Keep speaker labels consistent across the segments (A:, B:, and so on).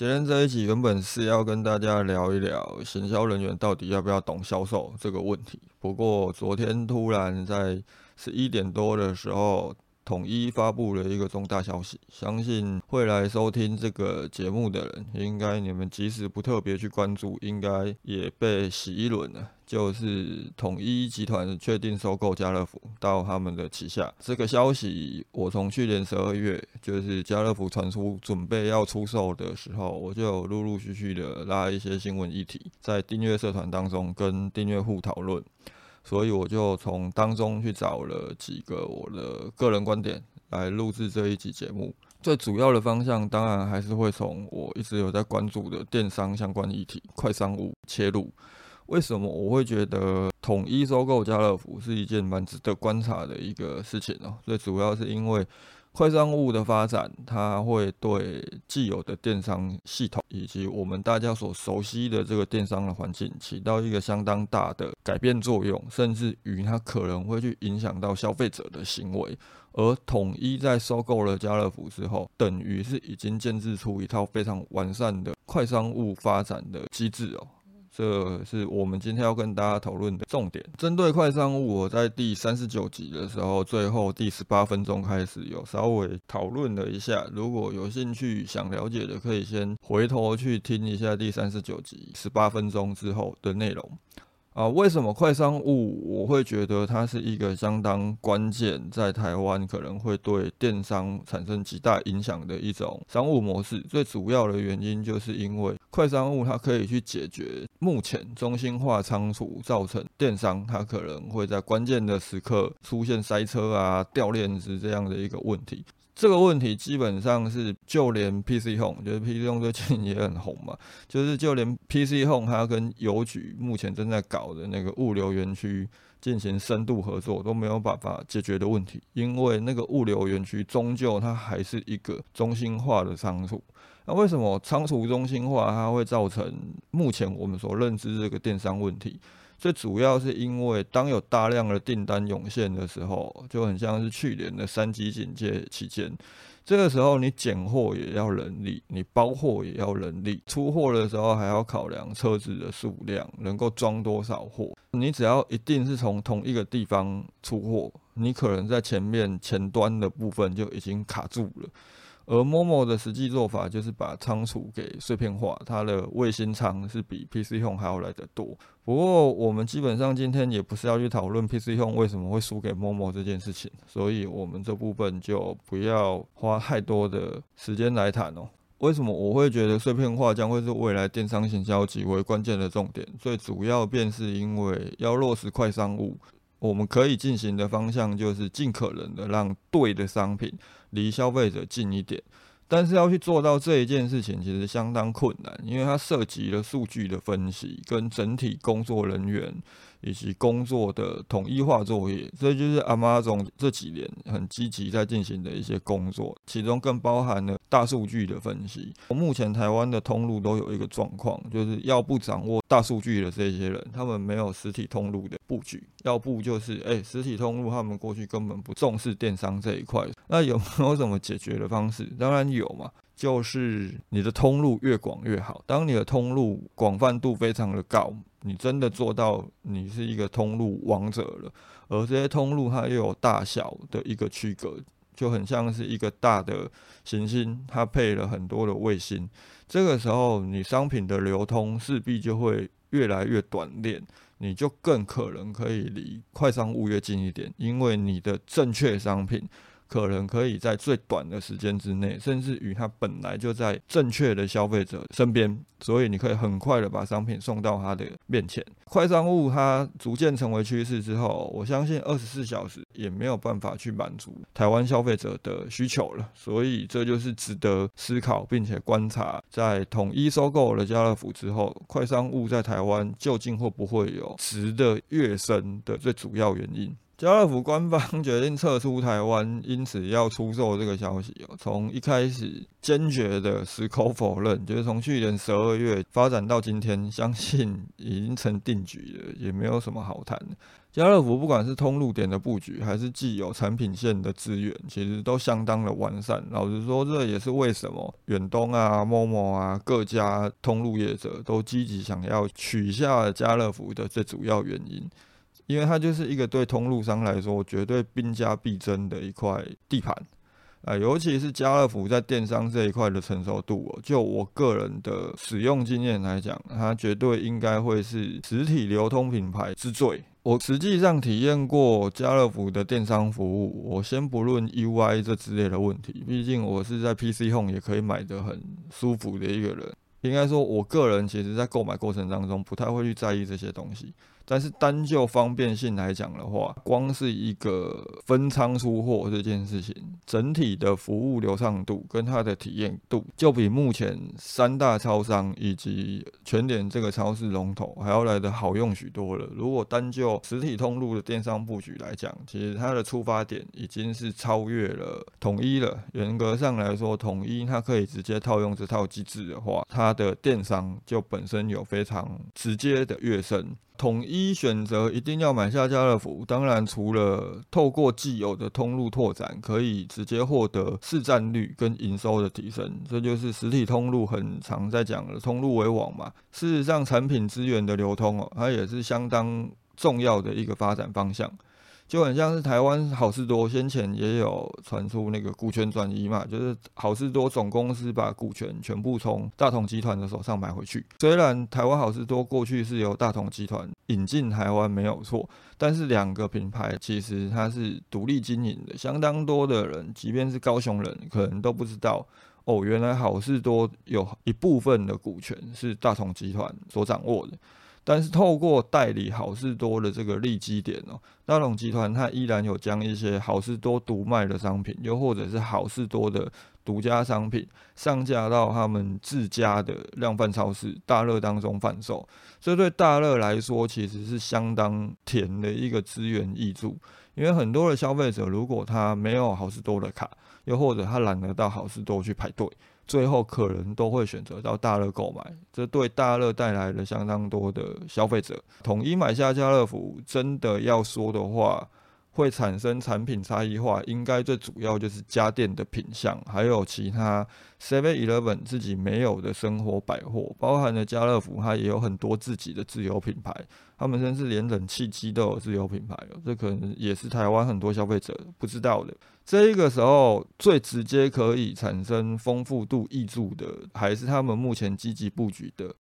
A: 今天这一集原本是要跟大家聊一聊行销人员到底要不要懂销售这个问题。不过昨天突然在十一点多的时候，统一发布了一个重大消息，相信会来收听这个节目的人，应该你们即使不特别去关注，应该也被洗一轮了。就是统一集团确定收购家乐福到他们的旗下。这个消息，我从去年十二月，就是家乐福传出准备要出售的时候，我就陆陆续续的拉一些新闻议题，在订阅社团当中跟订阅户讨论。所以我就从当中去找了几个我的个人观点来录制这一集节目。最主要的方向，当然还是会从我一直有在关注的电商相关议题、快商务切入。为什么我会觉得统一收购家乐福是一件蛮值得观察的一个事情呢？最主要是因为快商务的发展，它会对既有的电商系统以及我们大家所熟悉的这个电商的环境起到一个相当大的改变作用，甚至于它可能会去影响到消费者的行为。而统一在收购了家乐福之后，等于是已经建制出一套非常完善的快商务发展的机制哦。这是我们今天要跟大家讨论的重点。针对快商务，我在第三十九集的时候，最后第十八分钟开始有稍微讨论了一下。如果有兴趣想了解的，可以先回头去听一下第三十九集十八分钟之后的内容。啊，为什么快商务我会觉得它是一个相当关键，在台湾可能会对电商产生极大影响的一种商务模式？最主要的原因就是因为快商务它可以去解决目前中心化仓储造成电商它可能会在关键的时刻出现塞车啊、掉链子这样的一个问题。这个问题基本上是，就连 PC Home，就是 PC Home 最近也很红嘛，就是就连 PC Home 它跟邮局目前正在搞的那个物流园区进行深度合作，都没有办法解决的问题，因为那个物流园区终究它还是一个中心化的仓储。那为什么仓储中心化它会造成目前我们所认知这个电商问题？最主要是因为，当有大量的订单涌现的时候，就很像是去年的三级警戒期间，这个时候你拣货也要人力，你包货也要人力，出货的时候还要考量车子的数量，能够装多少货。你只要一定是从同一个地方出货，你可能在前面前端的部分就已经卡住了。而 Momo 的实际做法就是把仓储给碎片化，它的卫星仓是比 PC Home 还要来得多。不过我们基本上今天也不是要去讨论 PC Home 为什么会输给 Momo 这件事情，所以我们这部分就不要花太多的时间来谈哦。为什么我会觉得碎片化将会是未来电商行销极为关键的重点？最主要便是因为要落实快商务。我们可以进行的方向就是尽可能的让对的商品离消费者近一点，但是要去做到这一件事情，其实相当困难，因为它涉及了数据的分析跟整体工作人员。以及工作的统一化作业，这就是阿妈总这几年很积极在进行的一些工作，其中更包含了大数据的分析。目前台湾的通路都有一个状况，就是要不掌握大数据的这些人，他们没有实体通路的布局；要不就是诶实体通路他们过去根本不重视电商这一块。那有没有什么解决的方式？当然有嘛，就是你的通路越广越好。当你的通路广泛度非常的高。你真的做到你是一个通路王者了，而这些通路它又有大小的一个区隔，就很像是一个大的行星，它配了很多的卫星。这个时候，你商品的流通势必就会越来越短链，你就更可能可以离快商务越近一点，因为你的正确商品。可能可以在最短的时间之内，甚至于它本来就在正确的消费者身边，所以你可以很快的把商品送到他的面前。快商务它逐渐成为趋势之后，我相信二十四小时也没有办法去满足台湾消费者的需求了。所以这就是值得思考并且观察，在统一收购了家乐福之后，快商务在台湾究竟会不会有值得跃升的最主要原因。家乐福官方决定撤出台湾，因此要出售这个消息哦。从一开始坚决的矢口否认，就是从去年十二月发展到今天，相信已经成定局了，也没有什么好谈的。家乐福不管是通路点的布局，还是既有产品线的资源，其实都相当的完善。老实说，这也是为什么远东啊、某某啊各家通路业者都积极想要取下家乐福的最主要原因。因为它就是一个对通路商来说绝对兵家必争的一块地盘，啊，尤其是家乐福在电商这一块的成熟度，就我个人的使用经验来讲，它绝对应该会是实体流通品牌之最。我实际上体验过家乐福的电商服务，我先不论 UI 这之类的问题，毕竟我是在 PC Home 也可以买得很舒服的一个人。应该说，我个人其实在购买过程当中不太会去在意这些东西。但是单就方便性来讲的话，光是一个分仓出货这件事情，整体的服务流畅度跟它的体验度，就比目前三大超商以及全联这个超市龙头还要来的好用许多了。如果单就实体通路的电商布局来讲，其实它的出发点已经是超越了统一了。严格上来说，统一它可以直接套用这套机制的话，它的电商就本身有非常直接的跃升。统一选择一定要买下家乐福，当然除了透过既有的通路拓展，可以直接获得市占率跟营收的提升，这就是实体通路很常在讲的通路为王嘛。事实上，产品资源的流通哦，它也是相当重要的一个发展方向。就很像是台湾好事多先前也有传出那个股权转移嘛，就是好事多总公司把股权全部从大同集团的手上买回去。虽然台湾好事多过去是由大同集团引进台湾没有错，但是两个品牌其实它是独立经营的。相当多的人，即便是高雄人，可能都不知道哦，原来好事多有一部分的股权是大同集团所掌握的。但是透过代理好事多的这个利基点哦，大龙集团它依然有将一些好事多独卖的商品，又或者是好事多的独家商品上架到他们自家的量贩超市大乐当中贩售，这对大乐来说其实是相当甜的一个资源益助，因为很多的消费者如果他没有好事多的卡，又或者他懒得到好事多去排队。最后可能都会选择到大乐购买，这对大乐带来了相当多的消费者。统一买下家乐福，真的要说的话，会产生产品差异化，应该最主要就是家电的品相，还有其他 Seven Eleven 自己没有的生活百货，包含了家乐福，它也有很多自己的自有品牌，他们甚至连冷气机都有自有品牌了，这可能也是台湾很多消费者不知道的。这一个时候，最直接可以产生丰富度益助的，还是他们目前积极布局的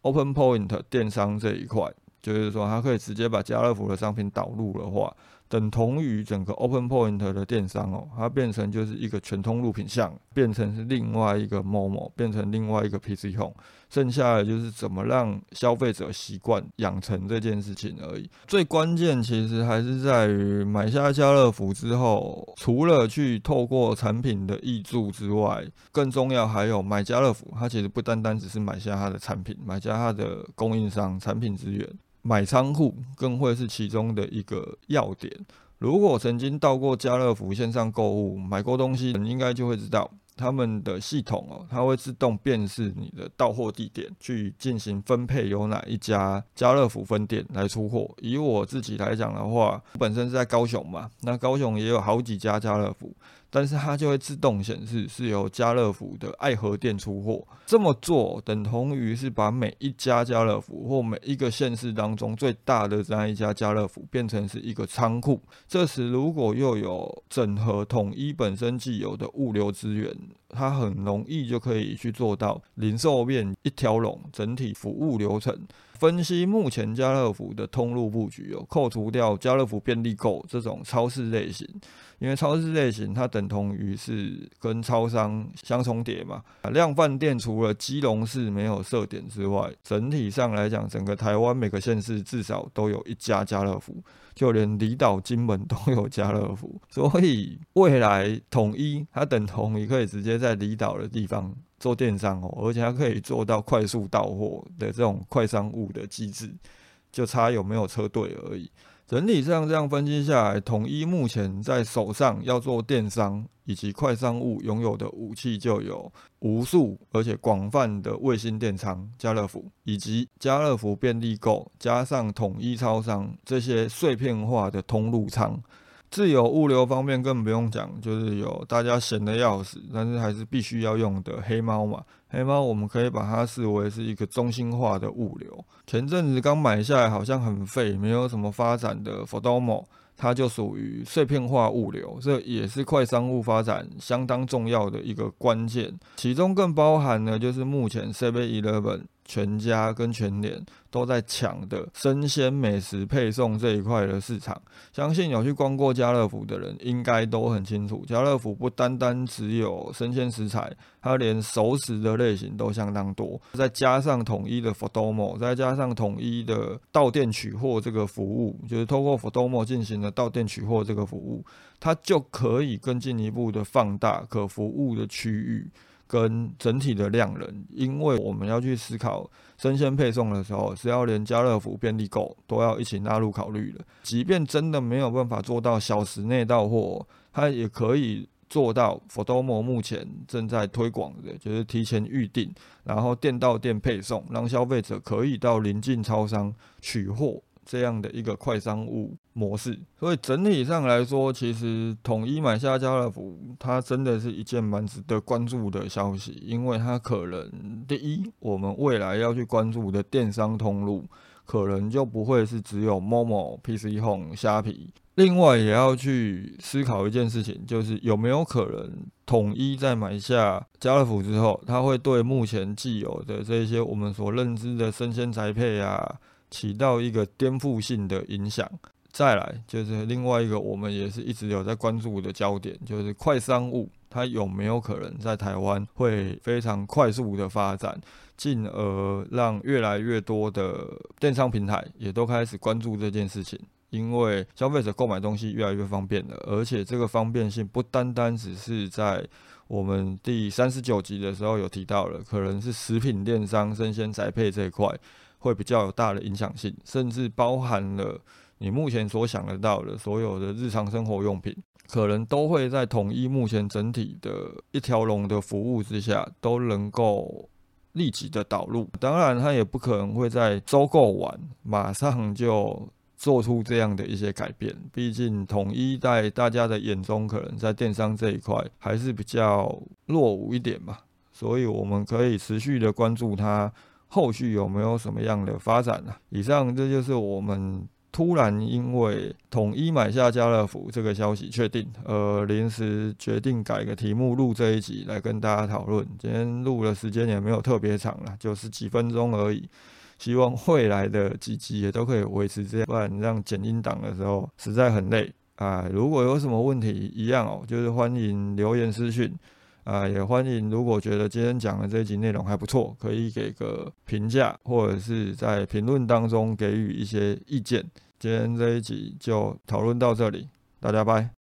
A: Open Point 电商这一块。就是说，它可以直接把家乐福的商品导入的话。等同于整个 Open Point 的电商哦，它变成就是一个全通路品项，变成是另外一个 Momo，变成另外一个 PC Home，剩下的就是怎么让消费者习惯养成这件事情而已。最关键其实还是在于买下家乐福之后，除了去透过产品的益助之外，更重要还有买家乐福，它其实不单单只是买下它的产品，买下它的供应商、产品资源。买仓库更会是其中的一个要点。如果曾经到过家乐福线上购物买过东西，应该就会知道他们的系统哦，它会自动辨识你的到货地点，去进行分配，有哪一家家乐福分店来出货。以我自己来讲的话，本身是在高雄嘛，那高雄也有好几家家乐福。但是它就会自动显示是由家乐福的爱河店出货，这么做等同于是把每一家家乐福或每一个县市当中最大的这样一家家乐福变成是一个仓库。这时如果又有整合统一本身既有的物流资源，它很容易就可以去做到零售面一条龙，整体服务流程。分析目前家乐福的通路布局哦，扣除掉家乐福便利购这种超市类型。因为超市类型，它等同于是跟超商相重叠嘛。量贩店除了基隆市没有设点之外，整体上来讲，整个台湾每个县市至少都有一家家乐福，就连离岛金门都有家乐福。所以未来统一，它等同于可以直接在离岛的地方做电商哦，而且它可以做到快速到货的这种快商务的机制，就差有没有车队而已。整体上这样分析下来，统一目前在手上要做电商以及快商务拥有的武器就有无数而且广泛的卫星电商家乐福，以及家乐福便利购加上统一超商这些碎片化的通路仓。自有物流方面更不用讲，就是有大家闲的要死，但是还是必须要用的黑猫嘛。黑猫我们可以把它视为是一个中心化的物流。前阵子刚买下来好像很废，没有什么发展的 Fodomo，它就属于碎片化物流，这也是快商务发展相当重要的一个关键。其中更包含了就是目前 Seven Eleven。全家跟全联都在抢的生鲜美食配送这一块的市场，相信有去逛过家乐福的人应该都很清楚。家乐福不单单只有生鲜食材，它连熟食的类型都相当多。再加上统一的 Fodomo，再加上统一的到店取货这个服务，就是透过 Fodomo 进行的到店取货这个服务，它就可以更进一步的放大可服务的区域。跟整体的量人，因为我们要去思考生鲜配送的时候，是要连家乐福、便利购都要一起纳入考虑的。即便真的没有办法做到小时内到货，它也可以做到。Fodomo 目前正在推广的，就是提前预定，然后店到店配送，让消费者可以到临近超商取货。这样的一个快商务模式，所以整体上来说，其实统一买下家乐福，它真的是一件蛮值得关注的消息，因为它可能第一，我们未来要去关注的电商通路，可能就不会是只有 Momo、PC Home、虾皮，另外也要去思考一件事情，就是有没有可能统一在买下家乐福之后，它会对目前既有的这些我们所认知的生鲜宅配啊。起到一个颠覆性的影响。再来就是另外一个，我们也是一直有在关注的焦点，就是快商务它有没有可能在台湾会非常快速的发展，进而让越来越多的电商平台也都开始关注这件事情。因为消费者购买东西越来越方便了，而且这个方便性不单单只是在我们第三十九集的时候有提到了，可能是食品电商、生鲜宅配这一块。会比较有大的影响性，甚至包含了你目前所想得到的所有的日常生活用品，可能都会在统一目前整体的一条龙的服务之下，都能够立即的导入。当然，它也不可能会在收购完马上就做出这样的一些改变。毕竟，统一在大家的眼中，可能在电商这一块还是比较落伍一点吧。所以，我们可以持续的关注它。后续有没有什么样的发展呢？以上这就是我们突然因为统一买下家乐福这个消息确定，呃，临时决定改个题目录这一集来跟大家讨论。今天录的时间也没有特别长了，就是几分钟而已。希望未来的几集也都可以维持这样，不然让剪音档的时候实在很累啊。如果有什么问题，一样哦，就是欢迎留言私讯。啊，也欢迎，如果觉得今天讲的这一集内容还不错，可以给个评价，或者是在评论当中给予一些意见。今天这一集就讨论到这里，大家拜。